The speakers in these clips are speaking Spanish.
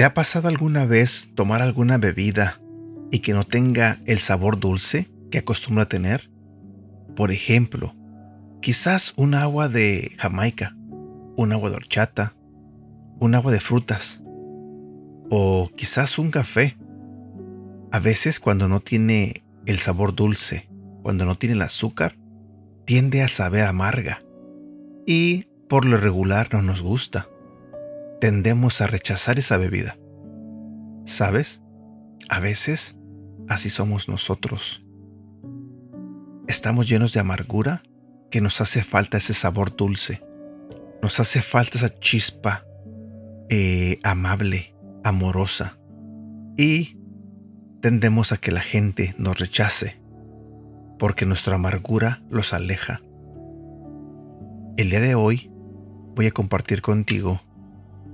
¿Te ha pasado alguna vez tomar alguna bebida y que no tenga el sabor dulce que acostumbra tener? Por ejemplo, quizás un agua de Jamaica, un agua de horchata, un agua de frutas o quizás un café. A veces cuando no tiene el sabor dulce, cuando no tiene el azúcar, tiende a saber amarga y por lo regular no nos gusta tendemos a rechazar esa bebida. ¿Sabes? A veces así somos nosotros. Estamos llenos de amargura que nos hace falta ese sabor dulce. Nos hace falta esa chispa eh, amable, amorosa. Y tendemos a que la gente nos rechace porque nuestra amargura los aleja. El día de hoy voy a compartir contigo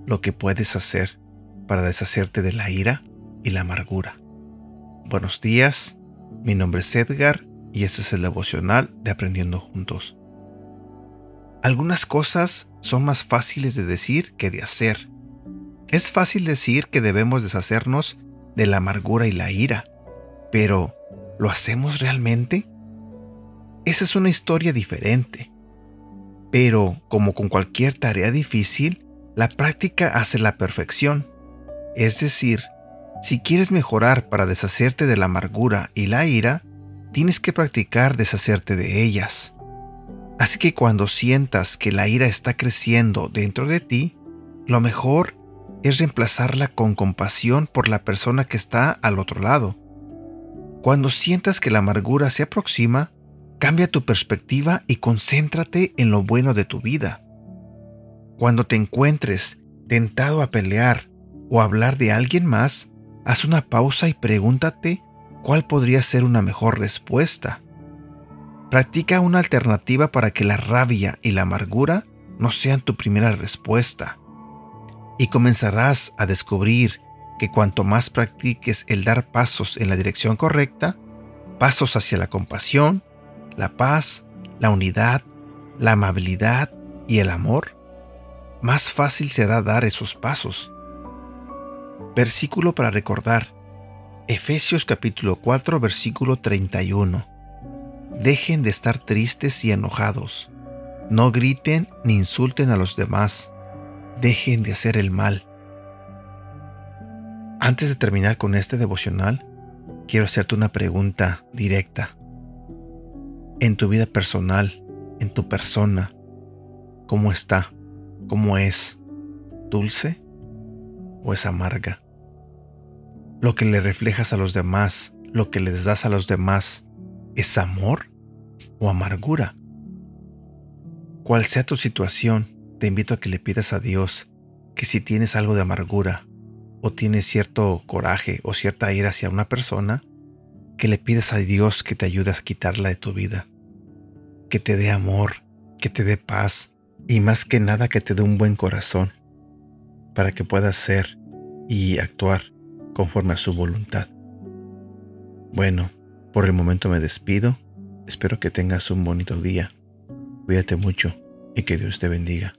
lo que puedes hacer para deshacerte de la ira y la amargura. Buenos días, mi nombre es Edgar y este es el devocional de Aprendiendo Juntos. Algunas cosas son más fáciles de decir que de hacer. Es fácil decir que debemos deshacernos de la amargura y la ira, pero ¿lo hacemos realmente? Esa es una historia diferente. Pero, como con cualquier tarea difícil, la práctica hace la perfección. Es decir, si quieres mejorar para deshacerte de la amargura y la ira, tienes que practicar deshacerte de ellas. Así que cuando sientas que la ira está creciendo dentro de ti, lo mejor es reemplazarla con compasión por la persona que está al otro lado. Cuando sientas que la amargura se aproxima, cambia tu perspectiva y concéntrate en lo bueno de tu vida. Cuando te encuentres tentado a pelear o hablar de alguien más, haz una pausa y pregúntate cuál podría ser una mejor respuesta. Practica una alternativa para que la rabia y la amargura no sean tu primera respuesta. Y comenzarás a descubrir que cuanto más practiques el dar pasos en la dirección correcta, pasos hacia la compasión, la paz, la unidad, la amabilidad y el amor, más fácil será dar esos pasos. Versículo para recordar. Efesios capítulo 4 versículo 31. Dejen de estar tristes y enojados. No griten ni insulten a los demás. Dejen de hacer el mal. Antes de terminar con este devocional, quiero hacerte una pregunta directa. En tu vida personal, en tu persona, ¿cómo está? cómo es, dulce o es amarga. Lo que le reflejas a los demás, lo que les das a los demás, ¿es amor o amargura? Cual sea tu situación, te invito a que le pidas a Dios que si tienes algo de amargura o tienes cierto coraje o cierta ira hacia una persona, que le pidas a Dios que te ayude a quitarla de tu vida, que te dé amor, que te dé paz, y más que nada que te dé un buen corazón para que puedas ser y actuar conforme a su voluntad. Bueno, por el momento me despido. Espero que tengas un bonito día. Cuídate mucho y que Dios te bendiga.